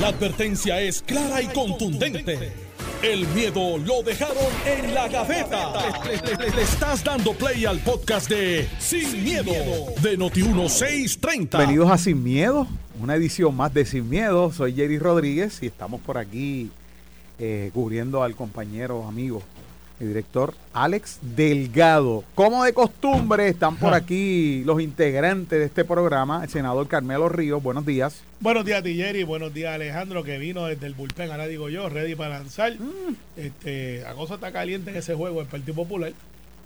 La advertencia es clara y contundente. El miedo lo dejaron en la gaveta. Le, estás dando play al podcast de Sin, miedo, de Noti1630. Bienvenidos a Sin Miedo, una edición más de Sin Miedo. Soy Jerry Rodríguez y estamos por aquí eh, cubriendo al compañero, amigo y director Alex Delgado. Como de costumbre, están por aquí los integrantes de este programa, el senador Carmelo Ríos. Buenos días. Buenos días, Jerry. Buenos días, Alejandro, que vino desde el bullpen. Ahora digo yo, ready para lanzar. Este, la cosa está caliente en ese juego del Partido Popular.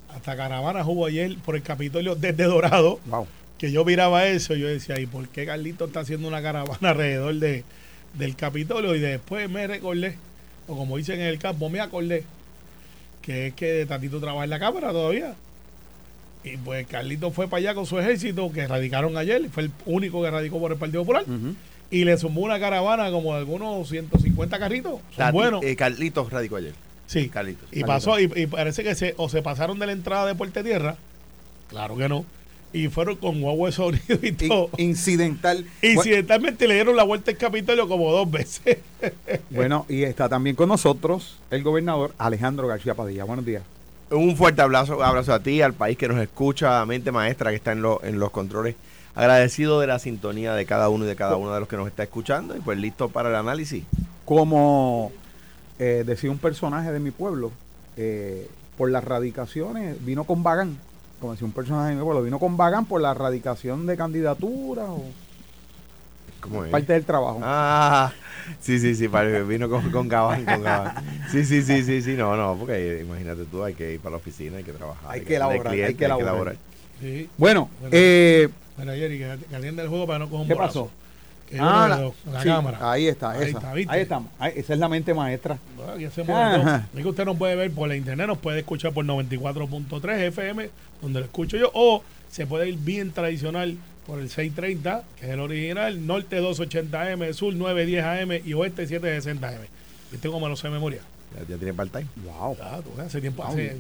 Hasta caravana hubo ayer por el Capitolio desde Dorado. Wow. Que yo miraba eso y yo decía, ¿y por qué Carlito está haciendo una caravana alrededor de, del Capitolio? Y después me recordé, o como dicen en el campo, me acordé, que es que Tatito trabaja en la Cámara todavía. Y pues Carlito fue para allá con su ejército, que radicaron ayer, fue el único que radicó por el Partido Popular y le sumó una caravana como de algunos 150 carritos. Son Tati- buenos. eh, Carlitos radicó ayer. sí. Carlitos. Y Carlitos. pasó, y, y parece que se, o se pasaron de la entrada de Puerto Tierra, claro que no, y fueron con guagua de sonido y todo. incidental. Incidentalmente le dieron la vuelta al Capitolio como dos veces. Bueno, y está también con nosotros el gobernador Alejandro García Padilla. Buenos días. Un fuerte abrazo, abrazo a ti, al país que nos escucha, a mente maestra que está en, lo- en los controles. Agradecido de la sintonía de cada uno y de cada uno de los que nos está escuchando y pues listo para el análisis. como eh, decía un personaje de mi pueblo, eh, por las radicaciones, vino con Bagán, como decía un personaje mi pueblo, vino con Bagán por la radicación de candidaturas o ¿Cómo es? parte del trabajo. Ah, sí, sí, sí, pare- vino con, con Gabán, con Gabán. Sí, sí, sí, sí, sí, no, no, porque imagínate tú, hay que ir para la oficina, hay que trabajar. Hay que elaborar, hay que elaborar. Sí. Bueno, Bueno. eh, Mira, Jerry, que, que el juego para no coger un ¿qué pasó? Ah, la sí, cámara. ahí está, Ahí esa. está, ahí estamos. Ahí- esa es la mente maestra. Ah, Ajá. todo. Es que usted no puede ver por la internet, nos puede escuchar por 94.3 FM, donde lo escucho yo, o se puede ir bien tradicional por el 630, que es el original, norte 280M, sur 910 AM y oeste 760M. ¿Viste cómo lo sé de memoria? Ya, ya tiene part-time. Wow. Ah, hace tiempo, Wow. hace...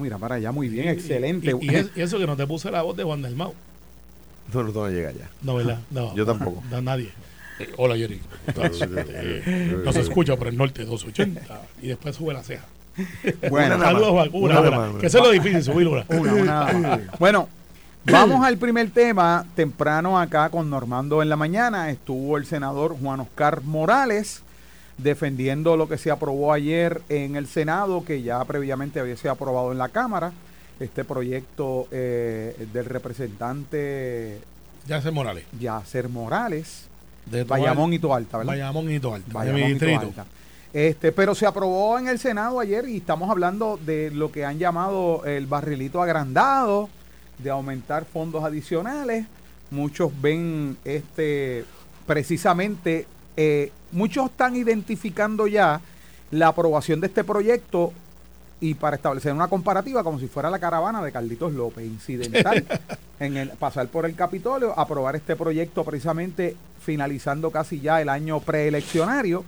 mira para allá, muy bien, Y- excelente. Y, y es- y eso que no te puse la voz de Juan del Mau. No, no, no llega ya. No, ¿verdad? No. Yo tampoco. No, nadie. Eh, hola, Jerry. Eh, no se escucha por el norte 280. Y después sube la ceja. Bueno, Saludos. Una. Que eso es lo difícil, subir una. Una, una. bueno, vamos al primer tema. Temprano acá con Normando en la mañana estuvo el senador Juan Oscar Morales defendiendo lo que se aprobó ayer en el Senado, que ya previamente había sido aprobado en la Cámara. Este proyecto eh, del representante Ya se Morales. Yacer Morales, De Bayamón y Toalta, ¿verdad? Bayamón y Toalta. de Bayamón y. Toalta. Este, pero se aprobó en el Senado ayer y estamos hablando de lo que han llamado el barrilito agrandado, de aumentar fondos adicionales. Muchos ven este precisamente, eh, muchos están identificando ya la aprobación de este proyecto y para establecer una comparativa como si fuera la caravana de Carlitos López, incidental, en el pasar por el Capitolio, aprobar este proyecto precisamente finalizando casi ya el año preeleccionario.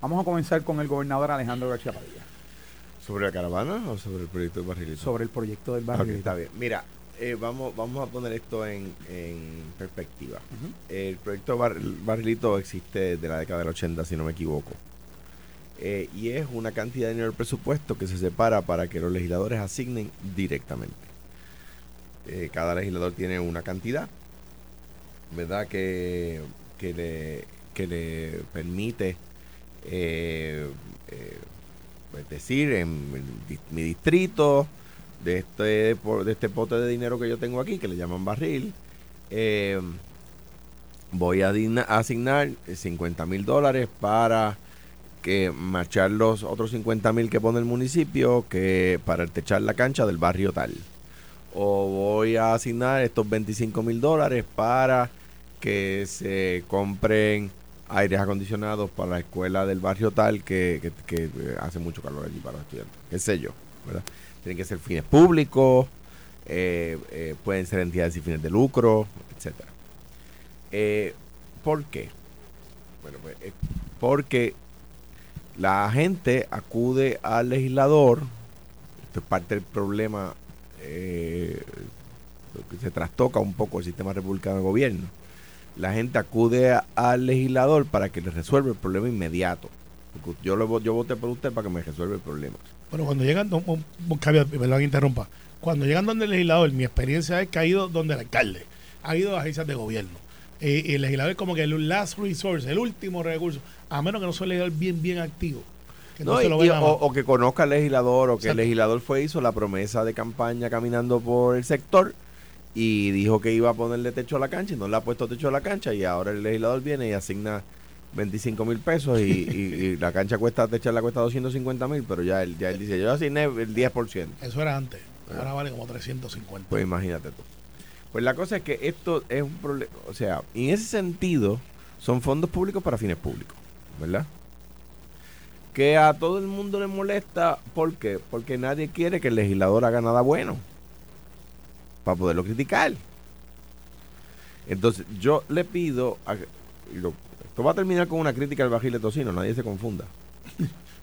Vamos a comenzar con el gobernador Alejandro García Padilla ¿Sobre la caravana o sobre el proyecto de Barrilito? sobre el proyecto del barrio. está bien. Mira, eh, vamos, vamos a poner esto en, en perspectiva. El proyecto Bar- Barrilito existe desde la década del 80, si no me equivoco. Eh, y es una cantidad de dinero del presupuesto que se separa para que los legisladores asignen directamente. Eh, cada legislador tiene una cantidad, ¿verdad? Que, que, le, que le permite eh, eh, pues decir en, mi distrito de este de este pote de dinero que yo tengo aquí que le llaman barril voy a asignar 50 mil dólares para que marchar los otros 50 mil que pone el municipio que para techar la cancha del barrio tal o voy a asignar estos 25 mil dólares para que se compren aires acondicionados para la escuela del barrio tal que, hace mucho calor allí para los estudiantes, qué sé yo, ¿verdad? Tienen que ser fines públicos, eh, eh, pueden ser entidades sin fines de lucro, etcétera. Eh, ¿Por qué? Bueno, pues eh, porque la gente acude al legislador, esto es parte del problema, eh, que se trastoca un poco el sistema republicano de gobierno. la gente acude al legislador para que le resuelva el problema inmediato. yo, lo, yo voté por usted para que me resuelva el problema. Bueno, cuando llegan, perdón que interrumpa, cuando llegan donde el legislador, mi experiencia es que ha ido donde el alcalde, ha ido a agencias de gobierno. Eh, y el legislador es como que el last resource, el último recurso, a menos que no sea un legislador bien, bien activo. o, que conozca al legislador, o que el legislador fue, hizo la promesa de campaña caminando por el sector y dijo que iba a ponerle techo a la cancha y no le ha puesto techo a la cancha y ahora el legislador viene y asigna 25 mil pesos y, la cancha cuesta, la cuesta 250 mil, pero ya él, ya él dice, yo asigné el 10%. Eso era antes, ahora vale como 350. Pues imagínate tú. Pues la cosa es que esto es un problema, o sea, en ese sentido son fondos públicos para fines públicos, ¿verdad? Que a todo el mundo le molesta, ¿por qué? Porque nadie quiere que el legislador haga nada bueno para poderlo criticar. Entonces, yo le pido, a, esto va a terminar con una crítica al bajil de tocino, nadie se confunda.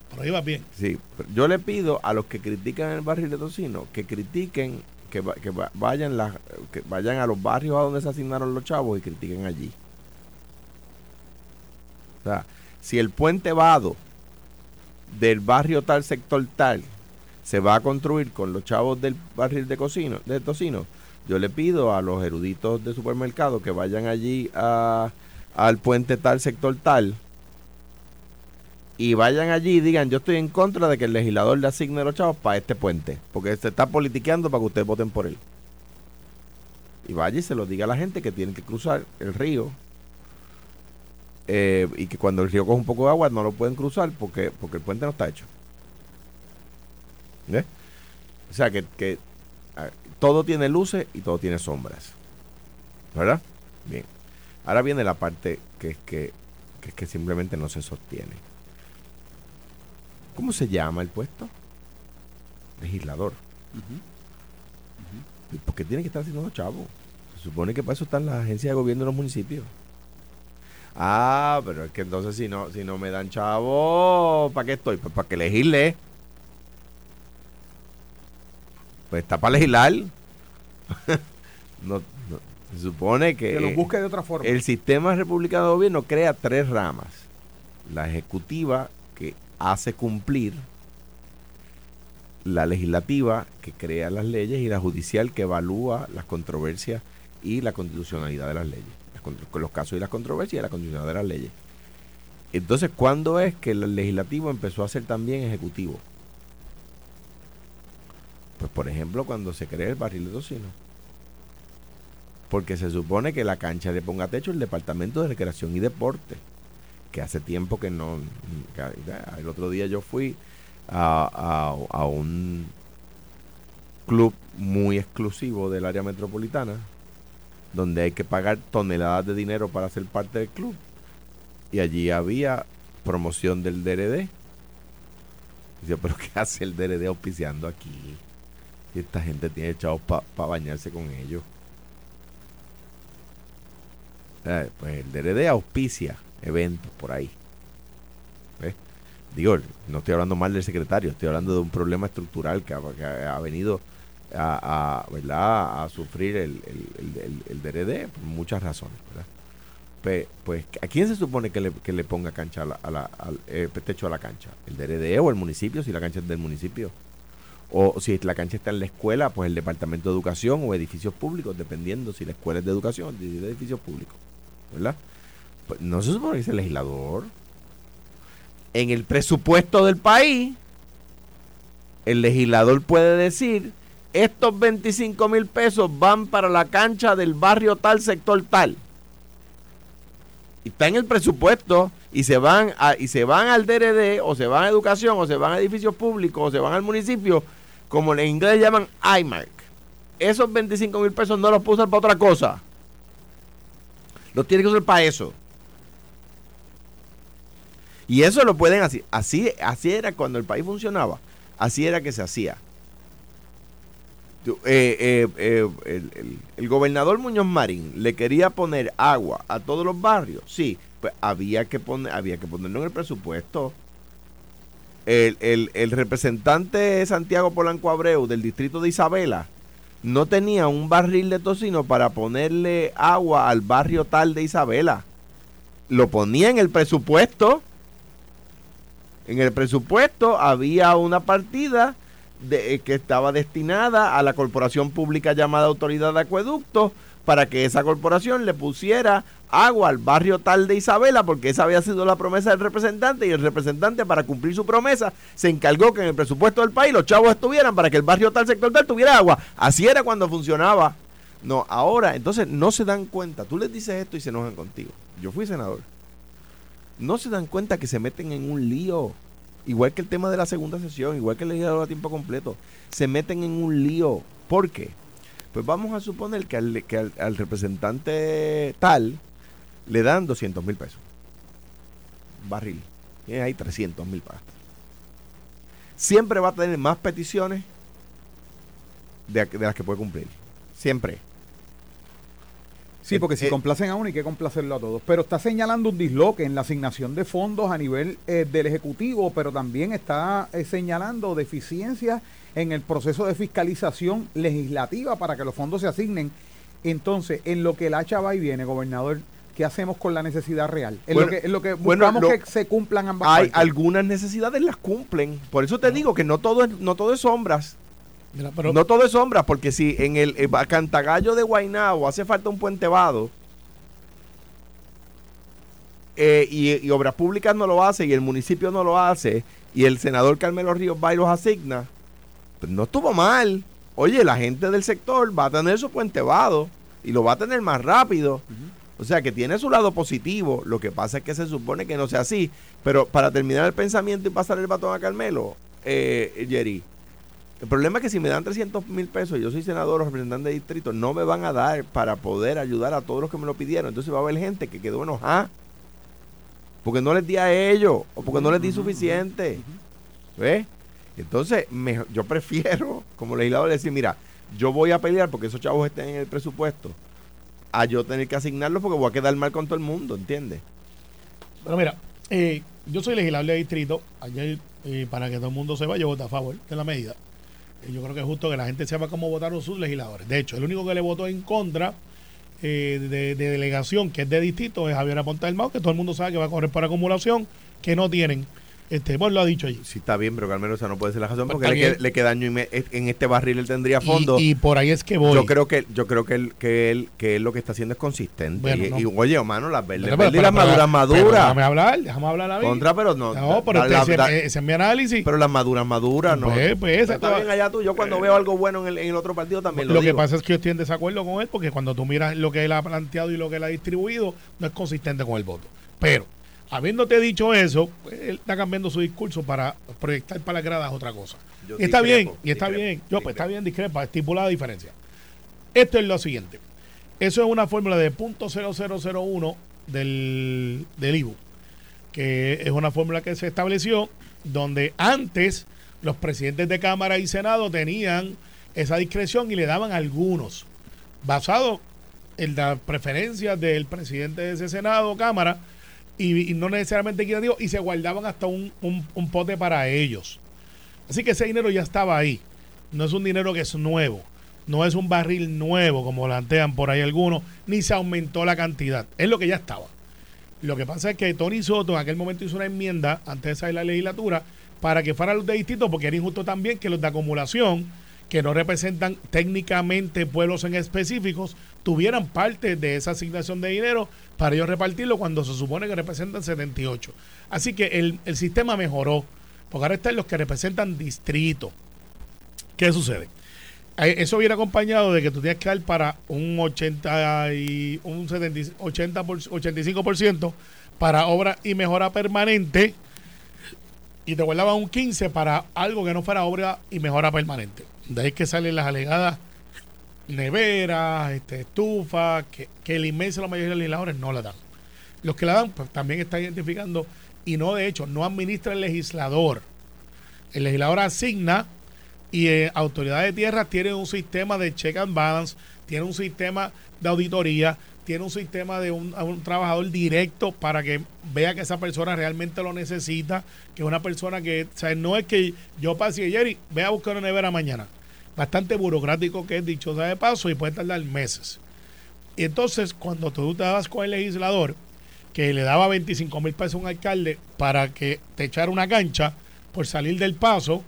Pero ahí va bien. Sí, yo le pido a los que critican el barril de tocino que critiquen, que, que vayan que vayan a los barrios a donde se asignaron los chavos y critiquen allí. O sea, si el puente vado del barrio tal, sector tal, se va a construir con los chavos del barril de, cocino, de tocino, yo le pido a los eruditos de supermercado que vayan allí a, al puente tal, sector tal, y vayan allí y digan, yo estoy en contra de que el legislador le asigne los chavos para este puente, porque se está politiqueando para que ustedes voten por él. Y vaya y se lo diga a la gente que tienen que cruzar el río eh, y que cuando el río coge un poco de agua no lo pueden cruzar porque, porque el puente no está hecho. O sea que, que todo tiene luces y todo tiene sombras. ¿Verdad? Bien. Ahora viene la parte que es que, que, es que simplemente no se sostiene. ¿Cómo se llama el puesto? Legislador. ¿Por qué tiene que estar haciendo los chavos? Se supone que para eso están las agencias de gobierno de los municipios. Ah, pero es que entonces si no, si no me dan chavo, ¿para qué estoy? Pues para que legisle. pues está para legislar. no, se supone que, que lo busque de otra forma. El sistema republicano de gobierno crea tres ramas. La ejecutiva que hace cumplir, la legislativa que crea las leyes y la judicial que evalúa las controversias y la constitucionalidad de las leyes. Los casos y las controversias y la constitucionalidad de las leyes. Entonces, ¿cuándo es que el legislativo empezó a ser también ejecutivo? Pues por ejemplo cuando se crea el barril de tocino. Porque se supone que la cancha le ponga techo el Departamento de Recreación y Deporte. Que hace tiempo que no... el otro día yo fui a, a, un club muy exclusivo del área metropolitana, donde hay que pagar toneladas de dinero para ser parte del club. Y allí había promoción del DRD. Dice, pero ¿qué hace el DRD auspiciando aquí? esta gente tiene chavos para bañarse con ellos. Eh, pues el DRD auspicia eventos por ahí. Digo, no estoy hablando mal del secretario, estoy hablando de un problema estructural que ha, venido a, ¿verdad? a sufrir el, el, DRD por muchas razones. Pues, ¿a quién se supone que le, que le ponga cancha a la, al eh, techo a la cancha? ¿El DRD o el municipio, si la cancha es del municipio? O si la cancha está en la escuela, pues el departamento de educación o edificios públicos, dependiendo si la escuela es de educación o de edificios públicos. ¿Verdad? Pues no se supone que es el legislador. En el presupuesto del país, el legislador puede decir, estos 25 mil pesos van para la cancha del barrio tal, sector tal. Y está en el presupuesto y se van a, y se van al DRD o se van a educación o se van a edificios públicos o se van al municipio como en inglés llaman iMark. Esos 25 mil pesos no los puedo usar para otra cosa. Los tiene que usar para eso. Y eso lo pueden hacer. Así, así era cuando el país funcionaba. Así era que se hacía. Eh, eh, eh, el, gobernador Muñoz Marín le quería poner agua a todos los barrios. Sí, pues había que poner, había que ponerlo en el presupuesto el, el, el representante Santiago Polanco Abreu del distrito de Isabela no tenía un barril de tocino para ponerle agua al barrio tal de Isabela. Lo ponía en el presupuesto. En el presupuesto había una partida de, eh, que estaba destinada a la corporación pública llamada Autoridad de Acueductos para que esa corporación le pusiera agua al barrio tal de Isabela, porque esa había sido la promesa del representante y el representante para cumplir su promesa se encargó que en el presupuesto del país los chavos estuvieran para que el barrio tal sector tal tuviera agua. Así era cuando funcionaba. No, ahora, entonces no se dan cuenta. Tú les dices esto y se enojan contigo. Yo fui senador. No se dan cuenta que se meten en un lío. Igual que el tema de la segunda sesión, igual que el legislador a tiempo completo. Se meten en un lío. ¿Por qué? Pues vamos a suponer que al, representante tal le dan 200 mil pesos. Barril. Y ahí 300 mil para Siempre va a tener más peticiones de, las que puede cumplir. Siempre. Sí, porque si eh, complacen a uno hay que complacerlo a todos. Pero está señalando un disloque en la asignación de fondos a nivel eh, del Ejecutivo, pero también está eh, señalando deficiencias en el proceso de fiscalización legislativa para que los fondos se asignen. Entonces, en lo que el hacha va y viene, gobernador, ¿qué hacemos con la necesidad real? En lo que, en lo que buscamos que se cumplan ambas Hay algunas necesidades las cumplen. Por eso te digo que no todo es, no todo es sombras. No todo es sombras, porque si en el, Cantagallo de Guaynabo hace falta un puente vado eh, y, Obras Públicas no lo hace y el municipio no lo hace y el senador Carmelo Ríos va y los asigna, pues no estuvo mal. Oye, la gente del sector va a tener su puente vado y lo va a tener más rápido. O sea que tiene su lado positivo. Lo que pasa es que se supone que no sea así. Pero para terminar el pensamiento y pasar el batón a Carmelo, eh, Jerry, el problema es que si me dan 300 mil pesos y yo soy senador o representante de distrito, no me van a dar para poder ayudar a todos los que me lo pidieron. Entonces va a haber gente que quedó enojada porque no les di a ellos o porque no les di suficiente. ¿Ves? Entonces, yo prefiero, como legislador, decir, mira, yo voy a pelear porque esos chavos estén en el presupuesto a yo tener que asignarlo porque voy a quedar mal con todo el mundo, ¿entiendes? Pero mira, eh, yo soy legislador de distrito. Ayer, eh, para que todo el mundo sepa, yo voté a favor de la medida. Eh, yo creo que es justo que la gente sepa cómo votaron sus legisladores. De hecho, el único que le votó en contra de, delegación, que es de distrito, es Javier Aponta del que todo el mundo sabe que va a correr por acumulación, que no tienen este, lo ha dicho ahí. Sí, está bien, pero Carmelo, esa no puede ser la razón porque le, le, queda año y me, en este barril él tendría fondo. Y, por ahí es que voy. Yo creo que yo creo que él, que él, que él lo que está haciendo es consistente. y, oye, hermano, las verdes, y las maduras maduras. Déjame hablar, déjame hablar a mí. Contra, pero no. No, pero ese, es mi análisis. Pero las maduras maduras, no. Pues, pues está bien allá tú. Yo cuando veo algo bueno en el, en el otro partido también lo, lo digo. que pasa es que yo estoy en desacuerdo con él porque cuando tú miras lo que él ha planteado y lo que él ha distribuido, no es consistente con el voto. Pero Habiéndote dicho eso, pues, él está cambiando su discurso para proyectar para las gradas otra cosa. y está bien, y está bien. Yo, pues está bien, discrepa, estipula la diferencia. Esto es lo siguiente. Eso es una fórmula de .0001 del, del IBU, que es una fórmula que se estableció donde antes los presidentes de Cámara y Senado tenían esa discreción y le daban algunos, basado en las preferencias del presidente de ese Senado o Cámara, y, no necesariamente equitativo y se guardaban hasta un, un, pote para ellos. Así que ese dinero ya estaba ahí. No es un dinero que es nuevo. No es un barril nuevo, como plantean por ahí algunos, ni se aumentó la cantidad. Es lo que ya estaba. Lo que pasa es que Tony Soto en aquel momento hizo una enmienda antes de salir la legislatura para que fueran los de distintos, porque era injusto también que los de acumulación que no representan técnicamente pueblos en específicos tuvieran parte de esa asignación de dinero para ellos repartirlo cuando se supone que representan 78. Así que el, sistema mejoró, porque ahora están los que representan distrito. ¿Qué sucede? Eh, eso viene acompañado de que tú tienes que dar para un 80 y un 70, 80 85% para obra y mejora permanente y te guardaban un 15 para algo que no fuera obra y mejora permanente. De ahí que salen las alegadas neveras, este, estufas, que, que el inmenso la mayoría de los legisladores no la dan. Los que la dan, pues también están identificando, y no de hecho, no administra el legislador. El legislador asigna y eh, autoridad de tierra tiene un sistema de check and balance, tiene un sistema de auditoría, tiene un sistema de un, trabajador directo para que vea que esa persona realmente lo necesita, que es una persona que, o sea, no es que yo pase y Jerry, ve a buscar una nevera mañana bastante burocrático que es dicho sea de paso y puede tardar meses. Y entonces, cuando tú te dabas con el legislador que le daba 25 mil pesos a un alcalde para que te echara una cancha por salir del paso,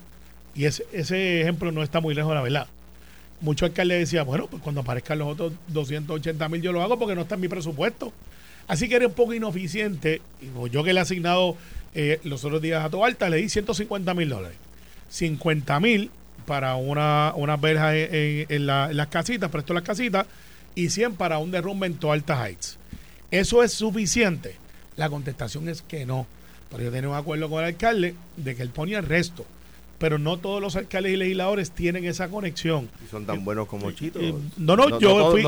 y ese, ese ejemplo no está muy lejos de la verdad. Muchos alcaldes decían, bueno, pues cuando aparezcan los otros 280 mil yo lo hago porque no está en mi presupuesto. Así que era un poco ineficiente. Y yo que le he asignado eh, los otros días a Toalta, le di 150 mil dólares. 50 mil para una, una verja en, las casitas, presto las casitas, y 100 para un derrumbe en Toalta Heights. ¿Eso es suficiente? La contestación es que no. Pero yo tenía un acuerdo con el alcalde de que él ponía el resto pero no todos los alcaldes y legisladores tienen esa conexión. ¿Y son tan buenos como Chito? no, no, yo fui,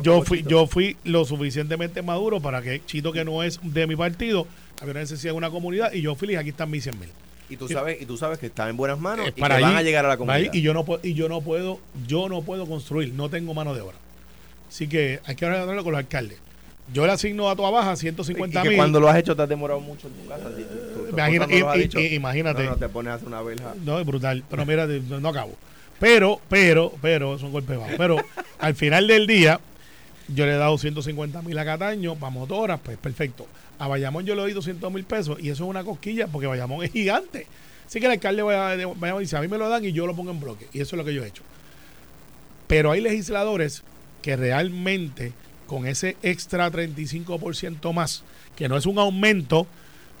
yo, fui, yo fui lo suficientemente maduro para que Chito, que no es de mi partido, había una necesidad de una comunidad y yo fui aquí están mis 100 mil. Y tú sabes, y tú sabes que está en buenas manos y que van a llegar a la comunidad. y yo no y yo no puedo, yo no puedo construir, no tengo mano de obra. Así que hay que hablarlo con los alcaldes. Yo le asigno a tu baja 150 mil. cuando lo has hecho te has demorado mucho en tu casa. imagínate. No, te pones a hacer una verja. No, es brutal. Pero mira, no acabo. Pero, pero, pero, son golpes bajos. Pero al final del día, yo le he dado 150 mil a Cataño para motoras, pues perfecto. A Bayamón yo le doy 200 mil pesos y eso es una cosquilla porque Bayamón es gigante. Así que el alcalde Bayamón dice, a mí me lo dan y yo lo pongo en bloque. Y eso es lo que yo he hecho. Pero hay legisladores que realmente con ese extra 35% más, que no es un aumento,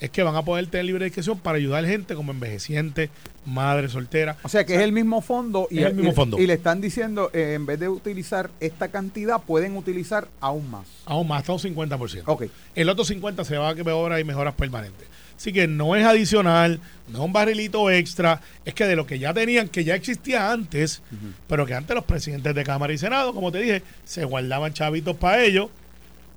es que van a poder tener libre discreción para ayudar a gente como envejeciente, madre soltera. O sea que es el mismo fondo y, el mismo fondo. y le están diciendo, eh, en vez de utilizar esta cantidad, pueden utilizar aún más. Aún más, hasta un 50%. Ok. El otro 50% se va a que mejora y mejoras permanentes. Así que no es adicional, no es un barrilito extra, es que de lo que ya tenían, que ya existía antes, pero que antes los presidentes de Cámara y Senado, como te dije, se guardaban chavitos para ellos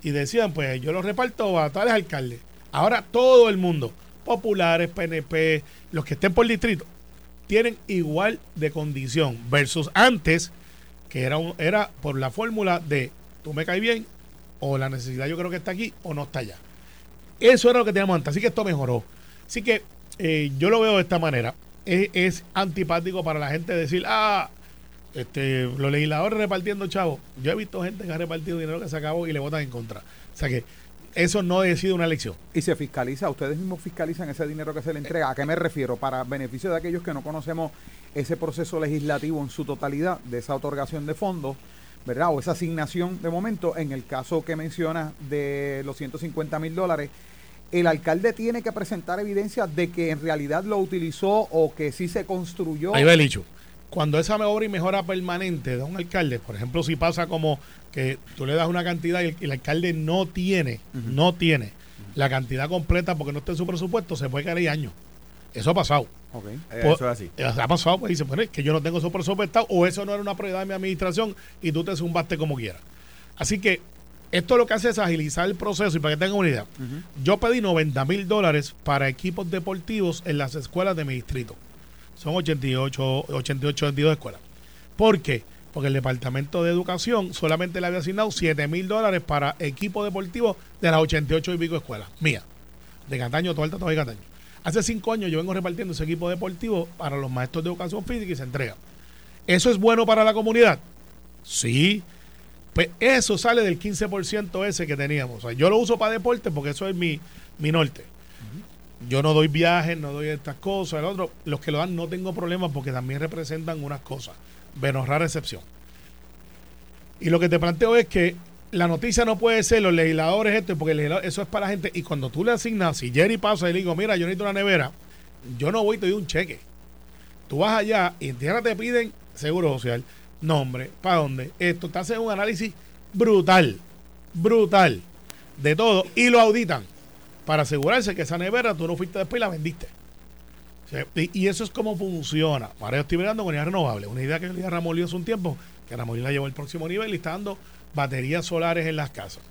y decían, pues yo los reparto a tales alcaldes. Ahora todo el mundo, populares, PNP, los que estén por distrito, tienen igual de condición versus antes, que era, era por la fórmula de tú me caes bien, o la necesidad yo creo que está aquí, o no está allá. Eso era lo que teníamos antes, así que esto mejoró. Así que eh, yo lo veo de esta manera. Es, antipático para la gente decir, ah, este, los legisladores repartiendo chavos. Yo he visto gente que ha repartido dinero que se acabó y le votan en contra. O sea que eso no ha sido una elección. Y se fiscaliza, ustedes mismos fiscalizan ese dinero que se le entrega. ¿A qué me refiero? Para beneficio de aquellos que no conocemos ese proceso legislativo en su totalidad de esa otorgación de fondos, ¿verdad? O esa asignación de momento, en el caso que menciona de los 150 mil dólares, el alcalde tiene que presentar evidencia de que en realidad lo utilizó o que sí se construyó. Ahí va el dicho. Cuando esa obra y mejora permanente de un alcalde, por ejemplo, si pasa como que tú le das una cantidad y el, alcalde no tiene, no tiene la cantidad completa porque no está en su presupuesto, se puede caer ahí años. Eso ha pasado. Okay. Eh, eso es así. Eh, ha pasado, pues dice, bueno, que yo no tengo eso presupuestado o eso no era una prioridad de mi administración y tú te zumbaste como quieras. Así que esto lo que hace es agilizar el proceso y para que tengan una idea. Yo pedí 90 mil dólares para equipos deportivos en las escuelas de mi distrito. Son 88, 88, 22 escuelas. ¿Por qué? Porque el Departamento de Educación solamente le había asignado 7 mil dólares para equipos deportivos de las 88 y pico escuelas. Mía. De Cataño, todo Cataño. Hace cinco años yo vengo repartiendo ese equipo deportivo para los maestros de educación física y se entrega. ¿Eso es bueno para la comunidad? Sí. Pues eso sale del 15% ese que teníamos. yo lo uso para deporte porque eso es mi, mi norte. Yo no doy viajes, no doy estas cosas. El otro, los que lo dan no tengo problemas porque también representan unas cosas. Menos rara excepción. Y lo que te planteo es que la noticia no puede ser los legisladores esto, porque eso es para la gente. Y cuando tú le asignas, si Jerry pasa y le digo, mira, yo necesito una nevera, yo no voy y te doy un cheque. Tú vas allá y en tierra te piden seguro social, nombre, para dónde, esto, te hacen un análisis brutal, brutal de todo y lo auditan para asegurarse que esa nevera tú no fuiste después y la vendiste. y, eso es como funciona. Ahora yo estoy mirando con energía renovable. Una idea que le Ramón hace un tiempo, que Ramón la llevó al próximo nivel y está dando baterías solares en las casas.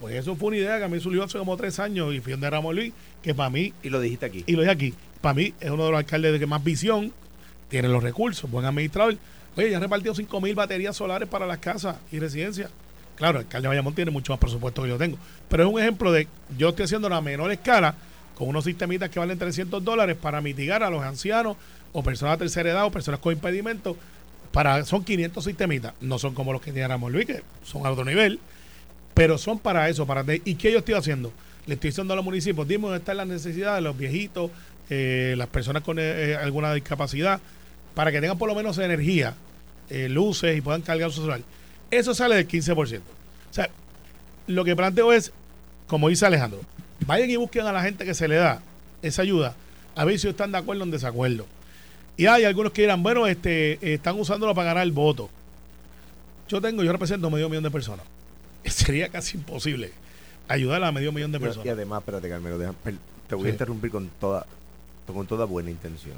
Pues eso fue una idea que a mí surgió hace como tres años y fui donde Ramón Luis, que para mí... Y lo dijiste aquí. Y lo dije aquí. Para mí es uno de los alcaldes de que más visión, tiene los recursos, buen administrador. Oye, ya ha repartido 5 mil baterías solares para las casas y residencias. Claro, el alcalde de Bayamón tiene mucho más presupuesto que yo tengo. Pero es un ejemplo de, yo estoy haciendo una menor escala con unos sistemitas que valen 300 dólares para mitigar a los ancianos o personas de tercera edad o personas con impedimentos para son 500 sistemitas. No son como los que tiene Ramón Luis, que son a otro nivel, pero son para eso. para ¿Y qué yo estoy haciendo? Le estoy diciendo a los municipios, dime dónde están las necesidades de los viejitos, eh, las personas con eh, eh, alguna discapacidad, para que tengan por lo menos energía, luces y puedan cargar su celular. Eso sale del 15%. O sea, lo que planteo es, como dice Alejandro, vayan y busquen a la gente que se le da esa ayuda, a ver si están de acuerdo o en desacuerdo. Y hay algunos que dirán, bueno, este, están usándolo para ganar el voto. Yo tengo, yo represento medio millón de personas. Sería casi imposible ayudar a medio millón de personas. Y además, espérate, Carmelo, te voy a interrumpir con toda, con toda buena intención.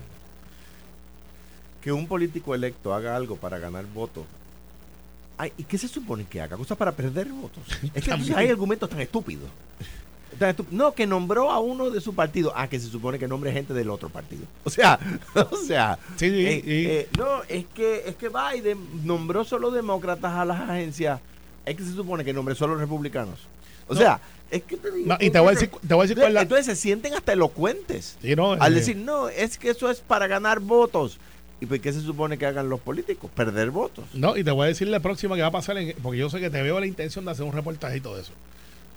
Que un político electo haga algo para ganar votos. ¿Y qué se supone que haga? ¿Cosas para perder votos? Es que hay argumentos tan estúpidos. No, que nombró a uno de su partido. Ah, que se supone que nombre gente del otro partido. O sea, o sea. Sí, sí, eh, eh, no, es que, es que Biden nombró solo demócratas a las agencias. Es que se supone que nombre solo republicanos. O sea, es que te digo. y te voy, a decir, te voy a decir cuál Entonces se sienten hasta elocuentes. al eh, decir, no, es que eso es para ganar votos. ¿Y por qué se supone que hagan los políticos? Perder votos. No, y te voy a decir la próxima que va a pasar, porque yo sé que te veo la intención de hacer un reportaje y todo eso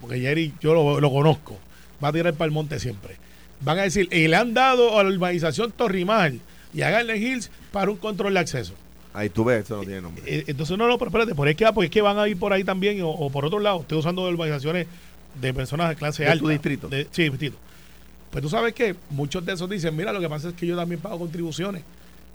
porque Jerry yo lo, conozco, va a tirar para el monte siempre. Van a decir, y le han dado a la urbanización Torrimal y a Garden Hills para un control de acceso. Ahí tú ves, eso no tiene nombre. Eh, entonces, no, no, pero espérate, por ahí que, porque es que van a ir por ahí también, o, por otro lado, estoy usando urbanizaciones de personas de clase alta. ¿De tu distrito? sí, distrito. Pues tú sabes que muchos de esos dicen, mira, lo que pasa es que yo también pago contribuciones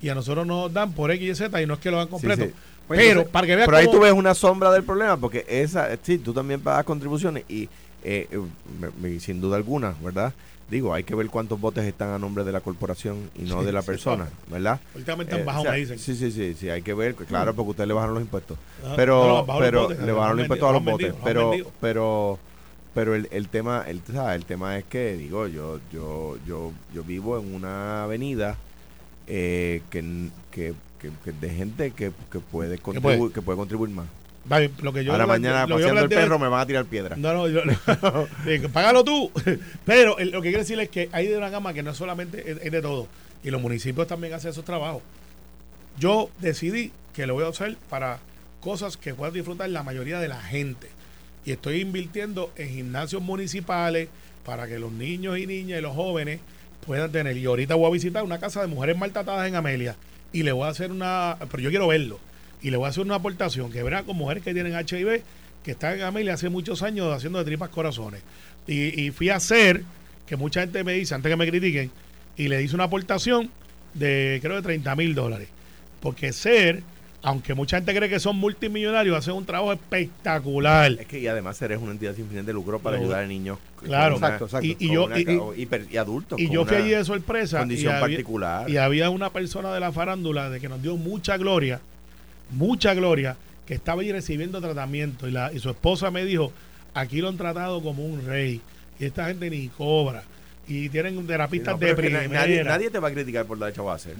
y a nosotros nos dan por X y Z y no es que lo hagan completo. Pues pero para que veas Pero ahí tú ves una sombra del problema, porque esa, sí, tú también pagas contribuciones y eh, eh sin duda alguna, ¿verdad? Digo, hay que ver cuántos botes están a nombre de la corporación y no de la persona, ¿verdad? Últimamente han eh, bajado, me dicen. Sí, sí, sí, sí, hay que ver, claro, mm. porque ustedes le bajaron los impuestos. Ah, pero pero le bajaron los impuestos a los botes, pero pero pero el, el tema el, el tema es que digo, yo yo yo yo vivo en una avenida eh, que, que, que, de gente que, que puede contribuir que puede contribuir más lo que yo Ahora mañana paseando el perro me van a tirar piedra. No, no, págalo tú. Pero lo que quiero decir es que hay de una gama que no solamente es, de todo. Y los municipios también hacen esos trabajos. Yo decidí que lo voy a usar para cosas que puedan disfrutar la mayoría de la gente. Y estoy invirtiendo en gimnasios municipales para que los niños y niñas y los jóvenes puedan tener. Y ahorita voy a visitar una casa de mujeres maltratadas en Amelia. Y le voy a hacer una. Pero yo quiero verlo y le voy a hacer una aportación que verá con mujeres que tienen HIV, que están en Amelia hace muchos años haciendo de tripas corazones. Y, fui a hacer, que mucha gente me dice, antes que me critiquen, y le hice una aportación de creo de 30 mil dólares. Porque ser, aunque mucha gente cree que son multimillonarios, hacen un trabajo espectacular. Es que y además ser es una entidad sin fines de lucro para ayudar a niños. Claro, exacto, exacto. Y, yo, y, adultos. Y yo fui allí de sorpresa. Condición particular. Y había una persona de la farándula de que nos dio mucha gloria mucha gloria, que estaba ahí recibiendo tratamiento y, la, y su esposa me dijo, aquí lo han tratado como un rey y esta gente ni cobra y tienen terapistas de primera. Nadie, te va a criticar por dar chavo a hacer.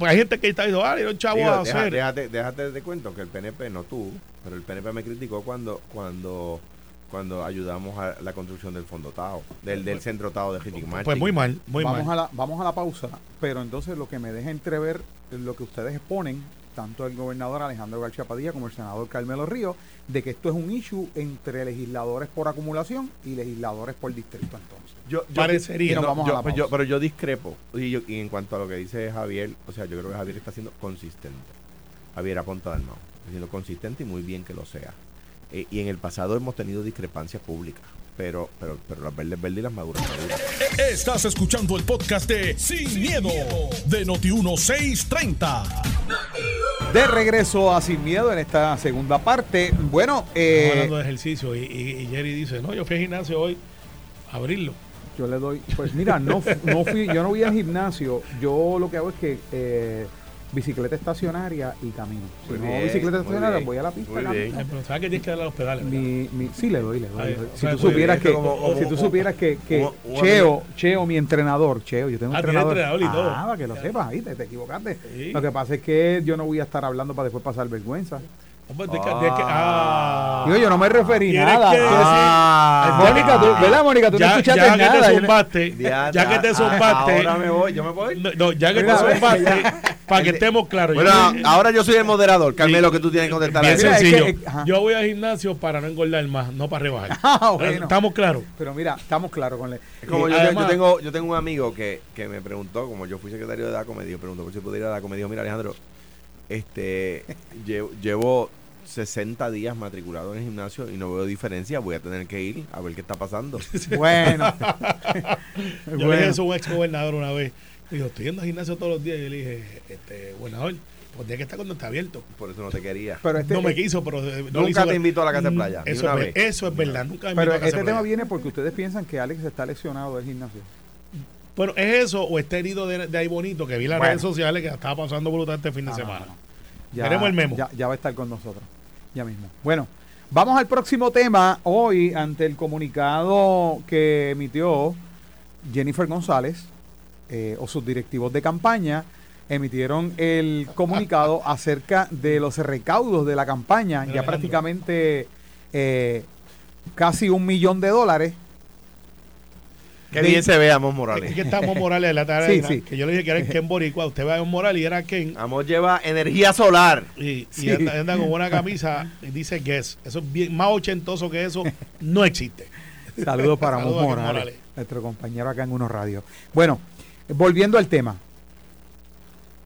Pues hay gente que está diciendo, ah, era un chavo a hacer. Déjate, déjate de cuento que el PNP, no tú, pero el PNP me criticó cuando cuando cuando ayudamos a la construcción del fondo Tao, del, del centro Tao de Ricky Pues muy mal, muy vamos mal. A la, vamos a la pausa, pero entonces lo que me deja entrever lo que ustedes exponen tanto el gobernador Alejandro García Padilla como el senador Carmelo Río, de que esto es un issue entre legisladores por acumulación y legisladores por distrito entonces. Yo, Parecería. pero yo discrepo. Y, en cuanto a lo que dice Javier, o sea, yo creo que Javier está siendo consistente. Javier apunta del está siendo consistente y muy bien que lo sea. Eh, y en el pasado hemos tenido discrepancias públicas pero, pero, pero las verdes verdes y las maduras maduras. Estás escuchando el podcast de Sin, miedo, de Noti1630. De regreso a Sin Miedo en esta segunda parte. Bueno, eh, hablando de ejercicio y, Jerry dice, no, yo fui al gimnasio hoy a abrirlo. Yo le doy, pues mira, no, no fui, yo no voy al gimnasio. Yo lo que hago es que eh, bicicleta estacionaria y camino. Si no bicicleta estacionaria, voy a la pista. pero sabes que tienes que darle a los pedales. Mi, mi, sí, le doy, le doy. si, tú supieras que, si tú supieras que, que Cheo, Cheo, mi entrenador, Cheo, yo tengo un ah, entrenador. entrenador y todo. Ah, para que lo sepas, ahí te, te equivocaste. Lo que pasa es que yo no voy a estar hablando para después pasar vergüenza. Hombre, de que- de que- ah. Digo, yo no me referí Tienes nada. que decir- Ah, Mónica, tú, ¿verdad, Mónica? Tú ya, no escuchaste ya que nada. te zumbaste, ya que te ah, zumbaste, Ahora me voy, yo me voy. no, no, ya que Mira, te zumbaste, para que estemos claros. Bueno, ahora yo soy el moderador. Carmelo, que tú tienes que contestar bien es sencillo. que- yo voy al gimnasio para no engordar más, no para rebajar. Ah, bueno. ¿Estamos claros? Pero mira, estamos claros con le- Es como Y yo, además- yo tengo, yo tengo un amigo que, que me preguntó, como yo fui secretario de DACO, me dijo, preguntó por si podía ir a DACO, me dijo, mira Alejandro, este llevo, llevo 60 días matriculado en el gimnasio y no veo diferencia, voy a tener que ir a ver qué está pasando. Bueno. Yo le dije eso a un ex gobernador una vez. Me dijo, estoy yendo al gimnasio todos los días. Y yo le dije, este, gobernador, pues tiene que estar cuando esté abierto. Por eso no te quería. Pero este, no me quiso, pero. eh, no Nunca hizo- te invito a la casa de playa, Eso, una es, vez. ver- eso es verdad, nunca me invitó pero a casa este de tema playa. viene porque ustedes piensan que Alex está lesionado del gimnasio. Bueno, es eso o está herido de, de ahí bonito que vi en las Bueno. redes sociales que estaba pasando brutal este fin de Ah, semana. no, no. Ya, Queremos el memo. Ya, ya va a estar con nosotros. Ya mismo. Bueno, vamos al próximo tema. Hoy, ante el comunicado que emitió Jennifer González eh, o sus directivos de campaña, emitieron el comunicado acerca de los recaudos de la campaña. Mira, ya Alejandro. prácticamente eh, casi un millón de dólares. Qué bien se ve, Amos Es Morales. que estamos Morales de la tarde, Sí, sí. que yo le dije que era el Ken Boricua. Usted va a un Morales y era Ken. Amos lleva energía solar. Y, y Sí. anda, anda con una camisa y dice Guess. Eso es bien, más ochentoso que eso no existe. Saludos para Amos Saludos Morales, Morales. nuestro compañero acá en Unos Radio. Bueno, volviendo al tema.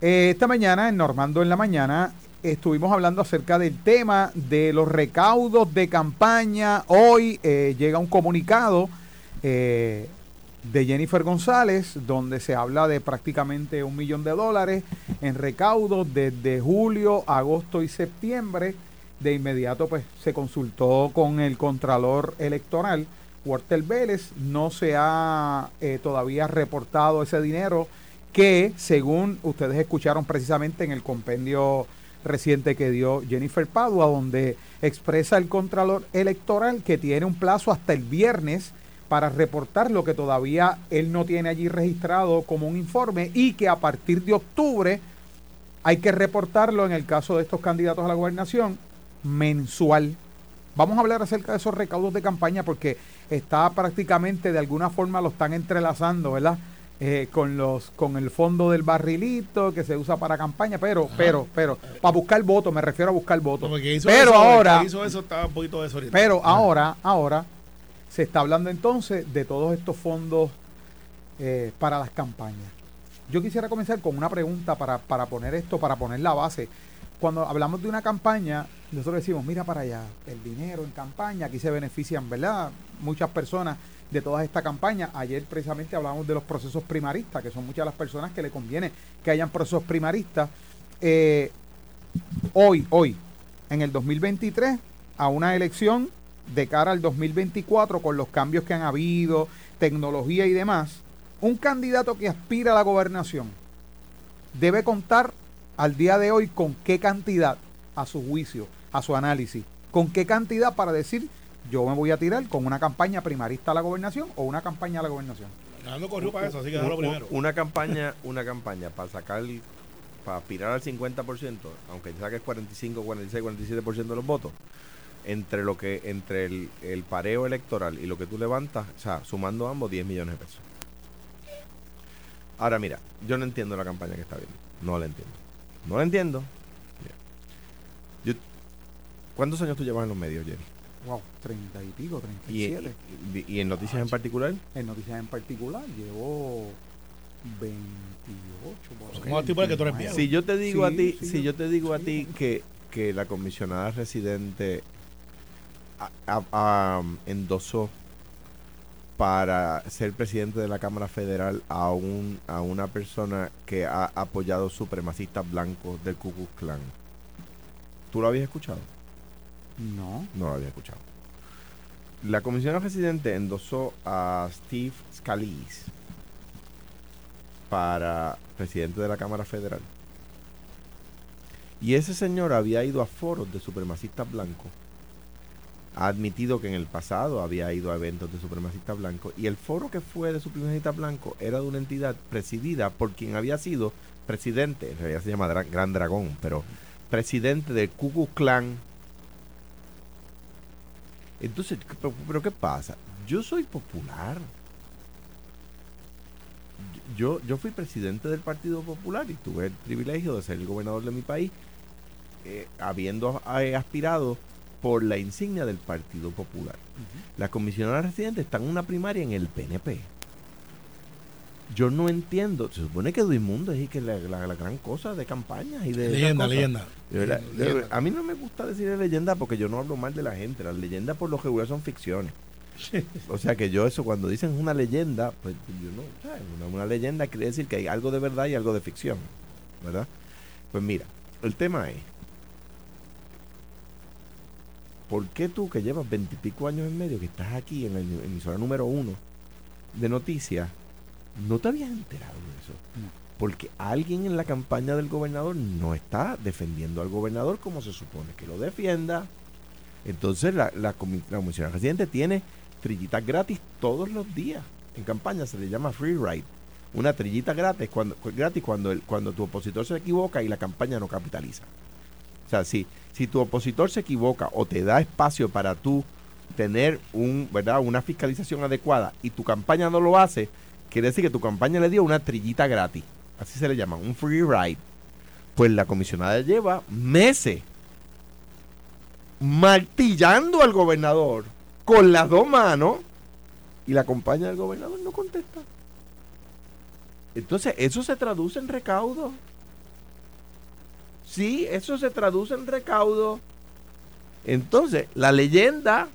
Eh, esta mañana, en Normando en la mañana, estuvimos hablando acerca del tema de los recaudos de campaña. Hoy eh, llega un comunicado eh, de Jennifer González, donde se habla de prácticamente un millón de dólares en recaudos desde julio, agosto y septiembre. De inmediato, pues, se consultó con el Contralor Electoral, Walter Vélez. No se ha eh, todavía reportado ese dinero que, según ustedes escucharon precisamente en el compendio reciente que dio Jennifer Padua, donde expresa el Contralor Electoral que tiene un plazo hasta el viernes para reportar lo que todavía él no tiene allí registrado como un informe y que a partir de octubre hay que reportarlo en el caso de estos candidatos a la gobernación mensual. Vamos a hablar acerca de esos recaudos de campaña porque está prácticamente de alguna forma lo están entrelazando, ¿verdad? Eh, con los con el fondo del barrilito que se usa para campaña, pero pero pero para buscar votos, me refiero a buscar votos. Pero eso, ahora que hizo eso estaba un poquito desorientado. pero ahora, ahora se está hablando entonces de todos estos fondos eh, para las campañas. Yo quisiera comenzar con una pregunta para, para poner esto, para poner la base. Cuando hablamos de una campaña, nosotros decimos, mira para allá, el dinero en campaña, aquí se benefician, ¿verdad? Muchas personas de todas estas campañas. Ayer precisamente hablamos de los procesos primaristas, que son muchas las personas que le conviene que hayan procesos primaristas. Eh, hoy, hoy, en el 2023, a una elección de cara al 2024, con los cambios que han habido, tecnología y demás, un candidato que aspira a la gobernación debe contar al día de hoy con qué cantidad, a su juicio, a su análisis, con qué cantidad para decir yo me voy a tirar con una campaña primarista a la gobernación o una campaña a la gobernación. Corrió para eso, así que primero. Una campaña, una campaña para sacar, para aspirar al 50%, aunque saques 45, 46, 47% de los votos, entre lo que, entre el, el pareo electoral y lo que tú levantas, o sea, sumando ambos 10 millones de pesos. Ahora mira, yo no entiendo la campaña que está viendo. No la entiendo. No la entiendo. Yo- ¿Cuántos años tú llevas en los medios, Jerry? Wow, 30 y pico, Y, 37. y- en noticias en particular. en noticias en particular llevo 28. por que tú eres 29. viejo. Si yo te digo Sí, a ti, sí, si yo te digo a sí. ti que, que la comisionada residente a- a- a- endosó para ser presidente de la Cámara Federal a un a una persona que ha apoyado supremacistas blancos del Ku Klux Klan. ¿Tú lo habías escuchado? No. No lo había escuchado. La comisionada residente endosó a Steve Scalise para presidente de la Cámara Federal. Y ese señor había ido a foros de supremacistas blancos. Ha admitido que en el pasado había ido a eventos de supremacistas blancos. Y el foro que fue de supremacistas blancos era de una entidad presidida por quien había sido presidente, en realidad se llama Gran Dragón, pero presidente del Ku Klux Klan Entonces, pero, pero ¿qué pasa? Yo soy popular. Yo, yo fui presidente del Partido Popular y tuve el privilegio de ser el gobernador de mi país, eh, habiendo eh, aspirado por la insignia del Partido Popular. La comisionada residente está en una primaria en el PNP. Yo no entiendo. Se supone que Duimundo es que la, la- la gran cosa de campañas y de. Leyenda, leyenda. De verdad, de Leyenda. verdad, a mí no me gusta decir leyenda porque yo no hablo mal de la gente. Las leyendas por lo regular son ficciones. O sea que yo eso, cuando dicen una leyenda, pues yo no, ¿sabes? Una, una leyenda quiere decir que hay algo de verdad y algo de ficción, ¿verdad? Pues mira, el tema es, ¿por qué tú que llevas veintipico años en medio, que estás aquí en el emisora número uno de noticias, no te habías enterado de eso? Porque alguien en la campaña del gobernador no está defendiendo al gobernador como se supone que lo defienda. Entonces la, la, comi- la comisión residente tiene trillitas gratis todos los días. En campaña se le llama free ride. Una trillita gratis cuando, gratis cuando, el, cuando tu opositor se equivoca y la campaña no capitaliza. O sea, si, si tu opositor se equivoca o te da espacio para tú tener un, ¿verdad? una fiscalización adecuada y tu campaña no lo hace, quiere decir que tu campaña le dio una trillita gratis. Así se le llama, un free ride. Pues la comisionada lleva meses martillando al gobernador con las dos manos y la compañía del gobernador no contesta. Entonces, eso se traduce en recaudo. Sí, eso se traduce en recaudo. Entonces, la leyenda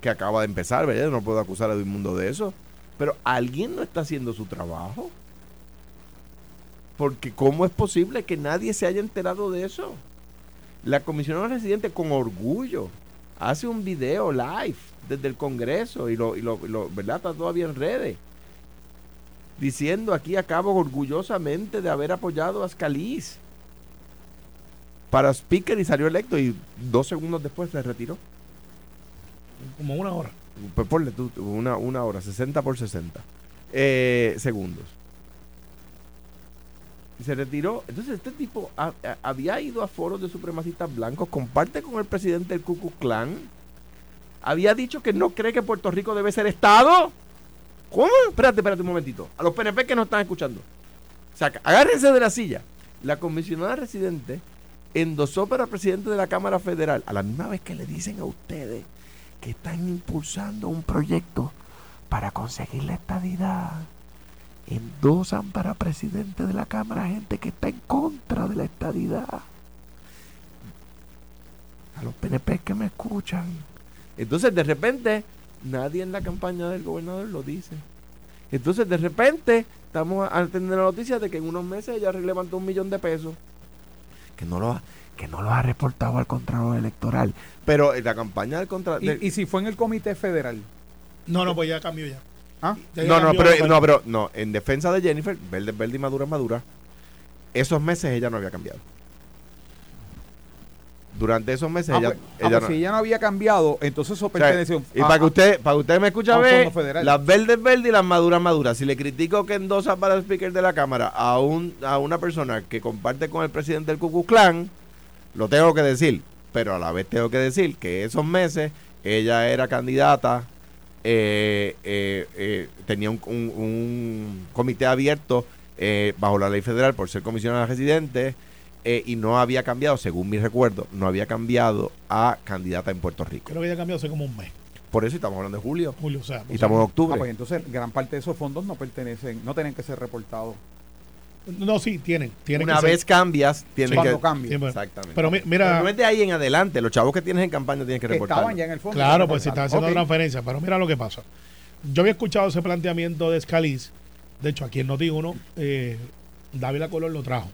que acaba de empezar, ¿verdad? No puedo acusar a mundo de eso. Pero alguien no está haciendo su trabajo. Porque ¿cómo es posible que nadie se haya enterado de eso? La comisionada residente con orgullo hace un video live desde el Congreso y lo, y lo, y lo- ¿verdad? Está todavía en redes. Diciendo aquí acabo orgullosamente de haber apoyado a Scalise para speaker y salió electo y dos segundos después se retiró. Como una hora. Pues ponle tú una, una hora, 60 por 60 eh, segundos. Y se retiró. Entonces este tipo ha- ha- había ido a foros de supremacistas blancos, comparte con el presidente del Ku Klux Klan. Había dicho que no cree que Puerto Rico debe ser Estado. ¿Cómo? Espérate, espérate un momentito. A los PNP que nos están escuchando. O sea, agárrense de la silla. La comisionada residente endosó para presidente de la Cámara Federal, a la misma vez que le dicen a ustedes que están impulsando un proyecto para conseguir la estadidad. Endosan para presidente de la Cámara gente que está en contra de la estadidad. A los PNP que me escuchan. Entonces, de repente, nadie en la campaña del gobernador lo dice. Entonces, de repente, estamos a tener la noticia de que en unos meses ella levantó un millón de pesos. Que no lo ha, que no lo ha reportado al Contralor Electoral. Pero en la campaña del Contralor... Y, y si fue en el Comité Federal. No, no, pues ya cambió ya. ¿Ah? Ya No, no, cambió, pero, no, pero no, en defensa de Jennifer, verde, verde y madura madura, esos meses ella no había cambiado. Durante esos meses Ah, ella, pues, ah, pues no- si ella no había cambiado, entonces eso o sea, pertenece y para que usted, para que usted me escuche a un ver, las verdes verdes y las maduras maduras. Si le critico que endosa para el speaker de la cámara a un a una persona que comparte con el presidente del Ku Klan, lo tengo que decir, pero a la vez tengo que decir que esos meses ella era candidata, eh, eh, eh, tenía un, un- un comité abierto eh, bajo la ley federal por ser comisionada residente eh, y no había cambiado, según mi recuerdo, no había cambiado a candidata en Puerto Rico. Creo que ya cambió hace como un mes. Por eso estamos hablando de julio Julio, o sea. y estamos en Ah, octubre. pues entonces gran parte de esos fondos no pertenecen, no tienen que ser reportados No, sí, tienen. tienen Una que ser. vez cambias, tienen cuando que... Sí, pues. Exactamente. Pero mi- Pero mira, no es de ahí en adelante. Los chavos que tienes en campaña tienen que que reportar. estaban ya en el fondo. claro, pues si están está haciendo transferencia. Pero mira lo que pasa. Yo había escuchado ese planteamiento de Scalise. De hecho, aquí en Noti1, eh, Dávila Color lo trajo.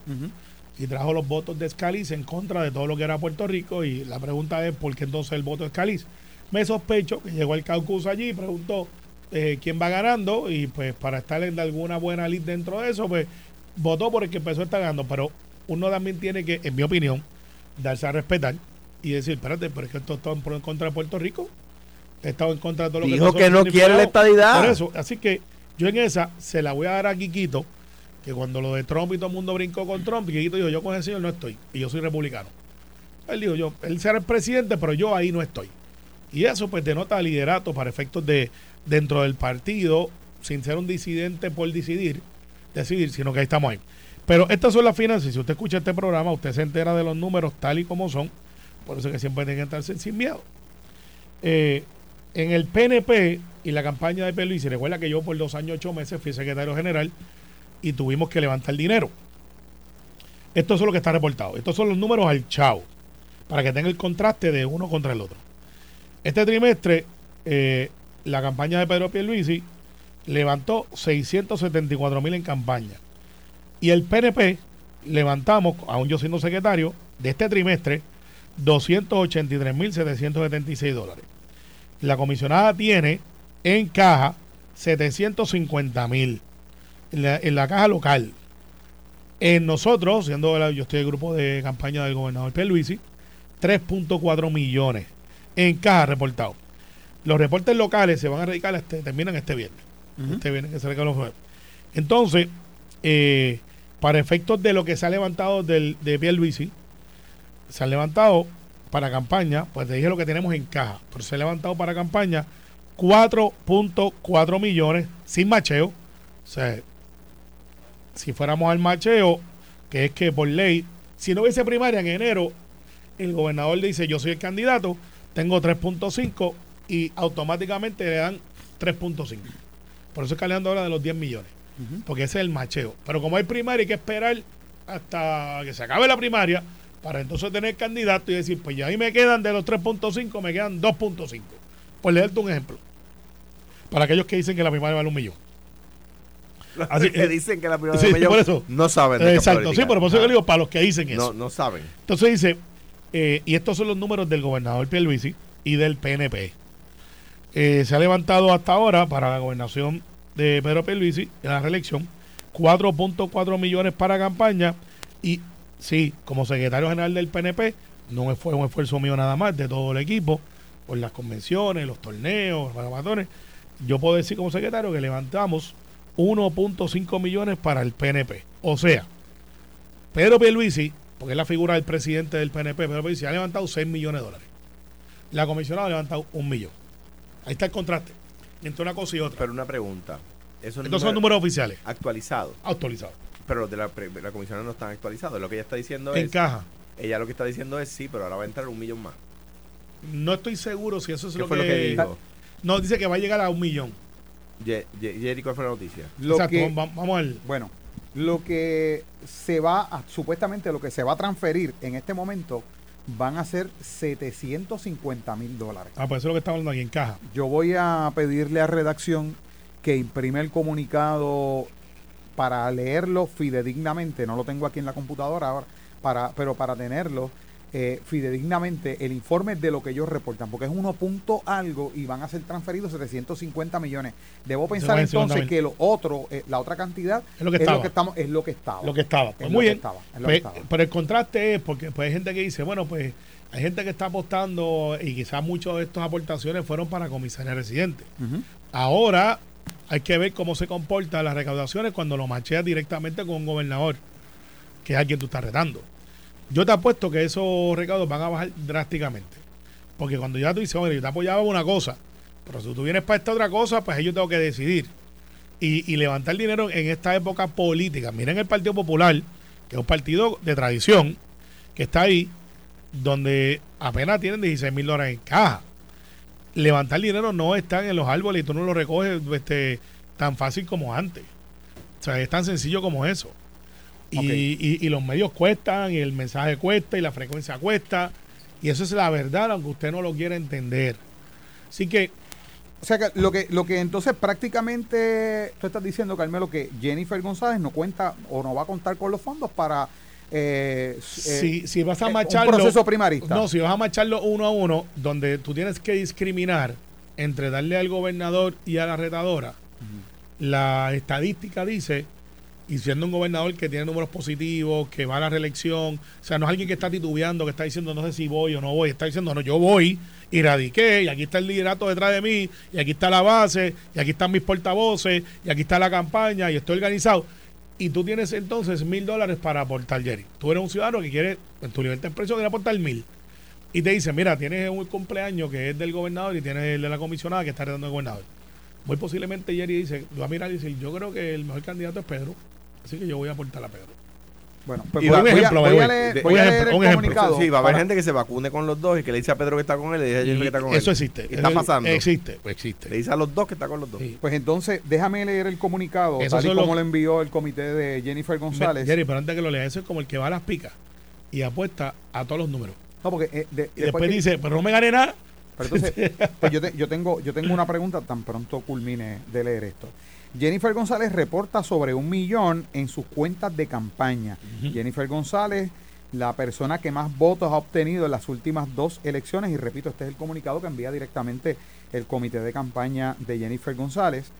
Y trajo los votos de Scalise en contra de todo lo que era Puerto Rico y la pregunta es ¿por qué entonces el voto de Scalise? Me sospecho que llegó el caucus allí y preguntó eh, quién va ganando y pues para estar en alguna buena lid dentro de eso pues votó por el que empezó a estar ganando pero uno también tiene que, en mi opinión, darse a respetar y decir, espérate, pero es que esto está en contra de Puerto Rico he estado en contra de todo lo que Dijo que en no quiere la estadidad. Por eso, así que yo en esa se la voy a dar a Quiquito, que cuando lo de Trump y todo el mundo brincó con Trump, y Quiquito dijo, yo con ese señor no estoy, y yo soy republicano. Él dijo, yo, él será el presidente, pero yo ahí no estoy. Y eso pues denota liderato para efectos de dentro del partido, sin ser un disidente por decidir, decidir, sino que ahí estamos ahí. Pero estas son las finanzas. Si usted escucha este programa, usted se entera de los números tal y como son. Por eso que siempre tiene que estarse sin miedo. Eh, en el PNP y la campaña de se recuerda que yo por dos años, ocho meses fui secretario general y tuvimos que levantar dinero. Esto es lo que está reportado. Estos son los números al chao, para que tenga el contraste de uno contra el otro. Este trimestre, eh, la campaña de Pedro Pierluisi levantó 674 mil en campaña. Y el PNP levantamos, aún yo siendo secretario, de este trimestre, 283 mil 776 dólares. La comisionada tiene en caja 750 mil en la, caja local. En nosotros, siendo yo estoy en el grupo de campaña del gobernador Pierluisi, 3.4 millones en caja reportado. Los reportes locales se van a radicar, este, terminan este viernes. Este viernes que se los Entonces, eh, para efectos de lo que se ha levantado del, de Pierluisi, se ha levantado para campaña, pues te dije lo que tenemos en caja, pero se ha levantado para campaña 4.4 millones sin macheo. O sea, si fuéramos al macheo, que es que por ley, si no hubiese primaria en enero, el gobernador le dice, yo soy el candidato, tengo 3.5 y automáticamente le dan 3.5. Por eso es que le ahora de los 10 millones, porque ese es el macheo. Pero como hay primaria, hay que esperar hasta que se acabe la primaria para entonces tener candidato y decir, pues ya ahí me quedan de los 3.5, me quedan 2.5. Por leerte un ejemplo. Para aquellos que dicen que la primaria vale un millón. Así que dicen que la un millón. Por eso, no saben. De exacto, sí, por eso yo digo para los que dicen eso. No, no saben. Entonces dice, eh, y estos son los números del gobernador Pierluisi y del PNP. Eh, se ha levantado hasta ahora para la gobernación de Pedro Pierluisi, en la reelección, 4.4 millones para campaña y sí, como secretario general del PNP, no fue un esfuerzo mío nada más, de todo el equipo, por las convenciones, los torneos, los maratones. Yo puedo decir como secretario que levantamos 1.5 millones para el PNP. O sea, Pedro Pierluisi, porque es la figura del presidente del PNP, Pedro Pierluisi ha levantado 6 millones de dólares. La comisionada ha levantado un millón. Ahí está el contraste entre una cosa y otra. Pero una pregunta. Estos son números oficiales. Actualizados. Actualizados. Pero los de la, la comisión no están actualizados. Lo que ella está diciendo es. caja. Ella lo que está diciendo es sí, pero ahora va a entrar un millón más. No estoy seguro si eso es lo, que, dijo. No, dice que va a llegar a un millón. Jerry, ¿cuál fue la noticia? Exacto, vamos al. Bueno, lo que se va supuestamente lo que se va a transferir en este momento van a ser 750 mil dólares. Ah, pues eso es lo que está hablando aquí en caja. Yo voy a pedirle a redacción que imprime el comunicado para leerlo fidedignamente, no lo tengo aquí en la computadora ahora, para, pero para tenerlo eh, fidedignamente el informe de lo que ellos reportan, porque es uno punto algo y van a ser transferidos 750 millones. Debo pensar entonces que lo otro, eh, la otra cantidad es lo que, estamos, es lo que estaba. Lo que estaba. Pues muy bien. Pues, pero el contraste es porque pues, hay gente que dice, bueno, pues hay gente que está apostando y quizás muchas de estas aportaciones fueron para comisaría residente. Ahora hay que ver cómo se comportan las recaudaciones cuando lo macheas directamente con un gobernador, que es a quien tú estás retando. Yo te apuesto que esos recaudos van a bajar drásticamente. Porque cuando ya tú dices, bueno, yo te apoyaba una cosa, pero si tú vienes para esta otra cosa, pues yo tengo que decidir. Y, levantar dinero en esta época política. Miren el Partido Popular, que es un partido de tradición, que está ahí, donde apenas tienen 16 mil dólares en caja. Levantar dinero no está en los árboles y tú no lo recoges este, tan fácil como antes. O sea, es tan sencillo como eso. Y, los medios cuestan, y el mensaje cuesta, y la frecuencia cuesta. Y eso es la verdad, aunque usted no lo quiera entender. Así que. O sea, que lo que, lo que entonces prácticamente tú estás diciendo, Carmelo, que Jennifer González no cuenta o no va a contar con los fondos para. Eh, si, si, vas a eh, macharlo. Un proceso primarista. No, si vas a macharlo uno a uno, donde tú tienes que discriminar entre darle al gobernador y a la retadora, la estadística dice y siendo un gobernador que tiene números positivos, que va a la reelección, o sea, no es alguien que está titubeando, que está diciendo no sé si voy o no voy, está diciendo no, yo voy y radiqué, y aquí está el liderato detrás de mí, y aquí está la base, y aquí están mis portavoces, y aquí está la campaña, y estoy organizado. Y tú tienes entonces mil dólares para aportar, Jerry. Tú eres un ciudadano que quiere, en tu libertad de expresión, quiere aportar mil. y te dicen, mira, tienes un cumpleaños que es del gobernador y tienes el de la comisionada que está heredando el gobernador. Muy posiblemente Jerry dice, va a mirar y dice, yo creo que el mejor candidato es Pedro, así que yo voy a aportar a Pedro. Bueno, pues Y voy, a- ejemplo, voy a leer, voy un a leer un el ejemplo. comunicado. Sí, va a haber para- gente que se vacune con los dos y que le dice a Pedro que está con él y le dice a Jennifer que está con eso él. existe. Y está Eso pasando. Existe, pues existe. Le dice a los dos que está con los dos. Sí. Pues entonces, déjame leer el comunicado, Esos tal y como los- lo envió el comité de Jennifer González. Jerry, pero antes que lo lea, eso es como el que va a las picas y apuesta a todos los números. No, porque eh, de- Y después que- dice, pero no me gané nada. Pero entonces, pues yo, te- yo tengo, yo tengo una pregunta tan pronto culmine de leer esto. Jennifer González reporta sobre un millón en sus cuentas de campaña. Jennifer González, la persona que más votos ha obtenido en las últimas dos elecciones, y repito, este es el comunicado que envía directamente el comité de campaña de Jennifer González.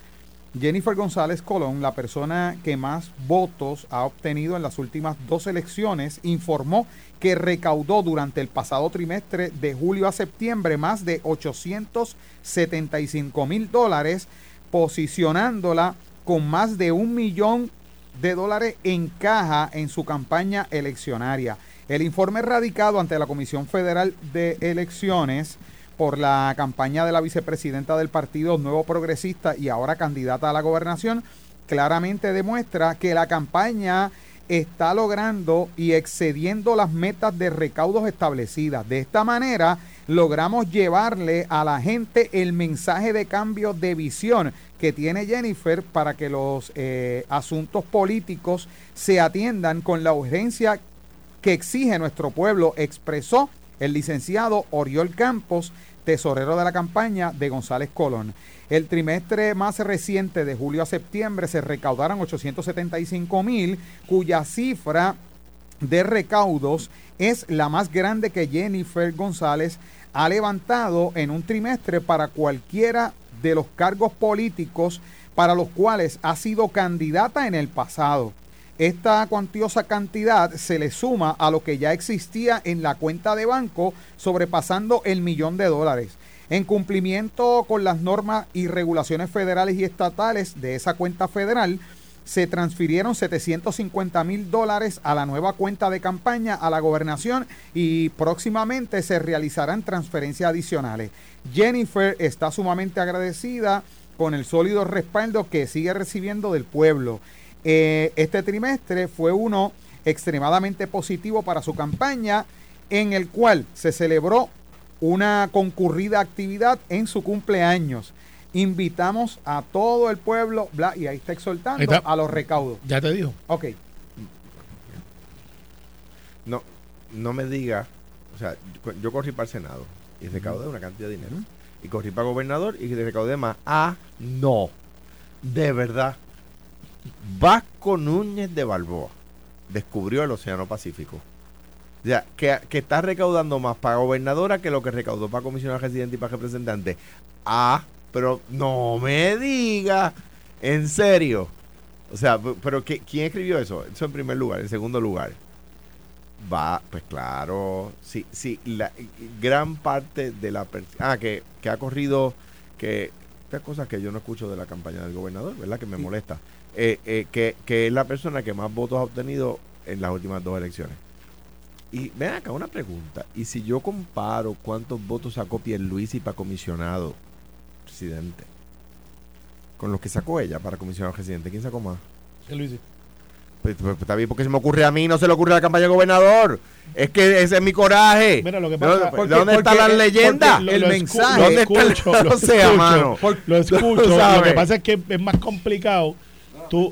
Jennifer González Colón, la persona que más votos ha obtenido en las últimas dos elecciones, informó que recaudó durante el pasado trimestre de julio a septiembre más de 875 mil dólares, posicionándola con más de un millón de dólares en caja en su campaña eleccionaria. El informe radicado ante la Comisión Federal de Elecciones por la campaña de la vicepresidenta del Partido Nuevo Progresista y ahora candidata a la gobernación, claramente demuestra que la campaña está logrando y excediendo las metas de recaudos establecidas. De esta manera, logramos llevarle a la gente el mensaje de cambio de visión que tiene Jennifer para que los eh, asuntos políticos se atiendan con la urgencia que exige nuestro pueblo, expresó el licenciado Oriol Campos, tesorero de la campaña de González Colón. El trimestre más reciente de julio a septiembre se recaudaron 875 mil, cuya cifra de recaudos es la más grande que Jennifer González ha levantado en un trimestre para cualquiera de los cargos políticos para los cuales ha sido candidata en el pasado. Esta cuantiosa cantidad se le suma a lo que ya existía en la cuenta de banco, sobrepasando el millón de dólares. En cumplimiento con las normas y regulaciones federales y estatales de esa cuenta federal, se transfirieron 750 mil dólares a la nueva cuenta de campaña a la gobernación y próximamente se realizarán transferencias adicionales. Jennifer está sumamente agradecida con el sólido respaldo que sigue recibiendo del pueblo. Eh, este trimestre fue uno extremadamente positivo para su campaña, en el cual se celebró una concurrida actividad en su cumpleaños. Invitamos a todo el pueblo, bla, y ahí está exhortando Ahí está. a los recaudos. Ya te dijo. Ok, No, no me diga, o sea, yo, yo corrí para el Senado y recaudé una cantidad de dinero. Y corrí para gobernador y recaudé más. Ah, no. De verdad. Vasco Núñez de Balboa descubrió el Océano Pacífico. O sea, que, que está recaudando más para gobernadora que lo que recaudó para comisionado residente y para representante. Ah, pero no me diga. En serio. O sea, pero ¿qué- ¿quién escribió eso? Eso en primer lugar. En segundo lugar. Va, pues claro. Sí, sí, la gran parte de la... Ah, que, que ha corrido... que Estas cosas que yo no escucho de la campaña del gobernador, ¿verdad? Que me Sí. molesta. Eh, eh, que, que es la persona que más votos ha obtenido en las últimas dos elecciones. Y ven acá una pregunta. Y si yo comparo cuántos votos sacó Pierluisi para comisionado presidente con los que sacó ella para comisionado presidente, ¿quién sacó más? ¿Qué Luis? Pues, pues, está bien, porque se me ocurre a mí, no se le ocurre a la campaña de gobernador. Es que ese es mi coraje. Mira, lo que ¿De dónde- pasa- ¿de porque- ¿Dónde está porque- la porque leyenda? lo- el mensaje. ¿Dónde está el- escucho, lo sea, escucho, mano. Lo escucho. Lo que pasa es que es más complicado. Tú,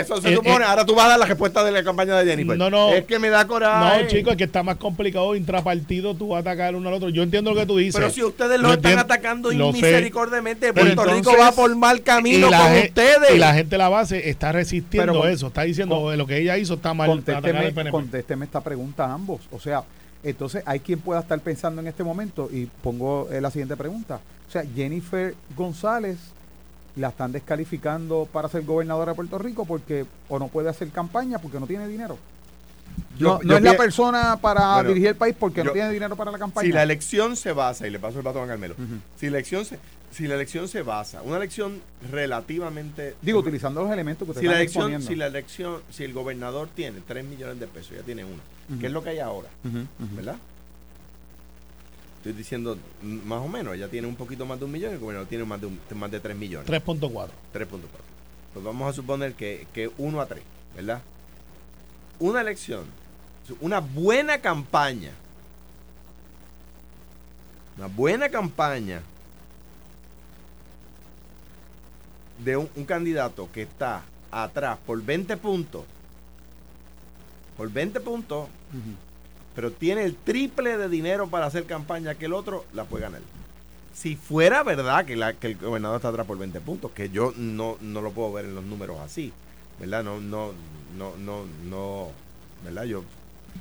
Eso se Eh, supone. eh, Ahora tú vas a dar la respuesta de la campaña de Jennifer. No, no. Es que me da coraje. no, chicos, es que está más complicado intrapartido. Tú vas a atacar uno al otro. Yo entiendo lo que tú dices. Pero si ustedes lo están entiendo- atacando lo sé. misericordiamente, Pero Puerto Rico va por mal camino y la con gen- ustedes. Y la gente de la base está resistiendo Pero eso. Está diciendo con- lo que ella hizo está mal. contésteme, PNP. contésteme esta pregunta a ambos. O sea, entonces hay quien pueda estar pensando en este momento y pongo eh, la siguiente pregunta. O sea, Jennifer González la están descalificando para ser gobernadora de Puerto Rico porque o no puede hacer campaña porque no tiene dinero. Yo- no no yo es la persona para Bueno, dirigir el país porque no tiene dinero para la campaña. Si la elección se basa, y le paso el batón a Carmelo, Ujú. si la elección se, si la elección se basa, una elección relativamente Digo, utilizando los elementos que ustedes si la elección, exponiendo. si la elección, si el gobernador tiene 3 millones de pesos, ya tiene uno, Ujú. que es lo que hay ahora. ¿verdad? Estoy diciendo más o menos, ella tiene un poquito más de un millón y el gobernador tiene más de, un- más de 3 millones. 3.4. 3.4. Pues vamos a suponer que, que 1 a 3, ¿verdad? Una elección, una buena campaña, una buena campaña de un, un candidato que está atrás por 20 puntos, por 20 puntos, pero tiene el triple de dinero para hacer campaña que el otro, la puede ganar. Si fuera verdad que, el gobernador está atrás por 20 puntos, que yo no, no lo puedo ver en los números así, ¿verdad? No, no, no, no, no, ¿verdad? Yo,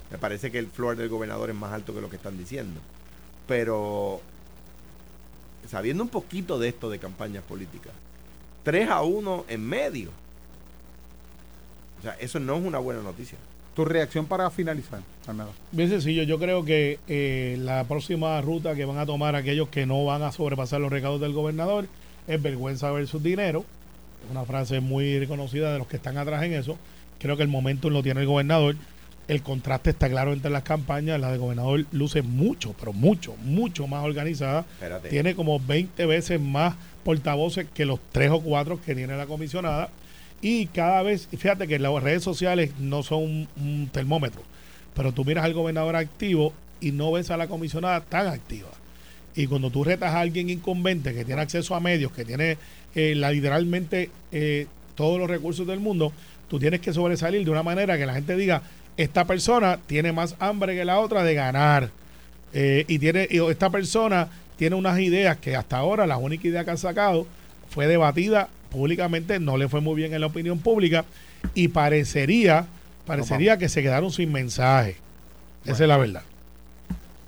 me parece que el floor del gobernador es más alto que lo que están diciendo. Pero, sabiendo un poquito de esto de campañas políticas, 3 a 1 en medio. O sea, eso no es una buena noticia. Tu reacción para finalizar, Arnaldo. Bien sencillo, yo creo que eh, la próxima ruta que van a tomar aquellos que no van a sobrepasar los recados del gobernador es vergüenza versus dinero. Es una frase muy reconocida de los que están atrás en eso. Creo que el momento lo tiene el gobernador. El contraste está claro entre las campañas. La del gobernador luce mucho, pero mucho, mucho más organizada. Espérate. Tiene como 20 veces más portavoces que los tres o cuatro que tiene la comisionada. Y cada vez, fíjate que las redes sociales no son un, termómetro, pero tú miras al gobernador activo y no ves a la comisionada tan activa. Y cuando tú retas a alguien incumbente que tiene acceso a medios, que tiene eh, literalmente eh, todos los recursos del mundo, tú tienes que sobresalir de una manera que la gente diga, esta persona tiene más hambre que la otra de ganar. Eh, y tiene y esta persona tiene unas ideas que hasta ahora la única idea que ha sacado fue debatida públicamente, no le fue muy bien en la opinión pública y parecería parecería que se quedaron sin mensaje. Esa es la verdad.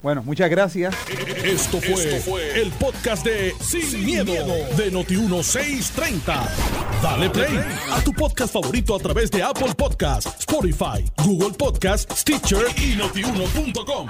Bueno, muchas gracias. Esto fue, el podcast de Sin, miedo, de Noti1630. Dale play a tu podcast favorito a través de Apple Podcasts, Spotify, Google Podcasts, Stitcher y notiuno.com.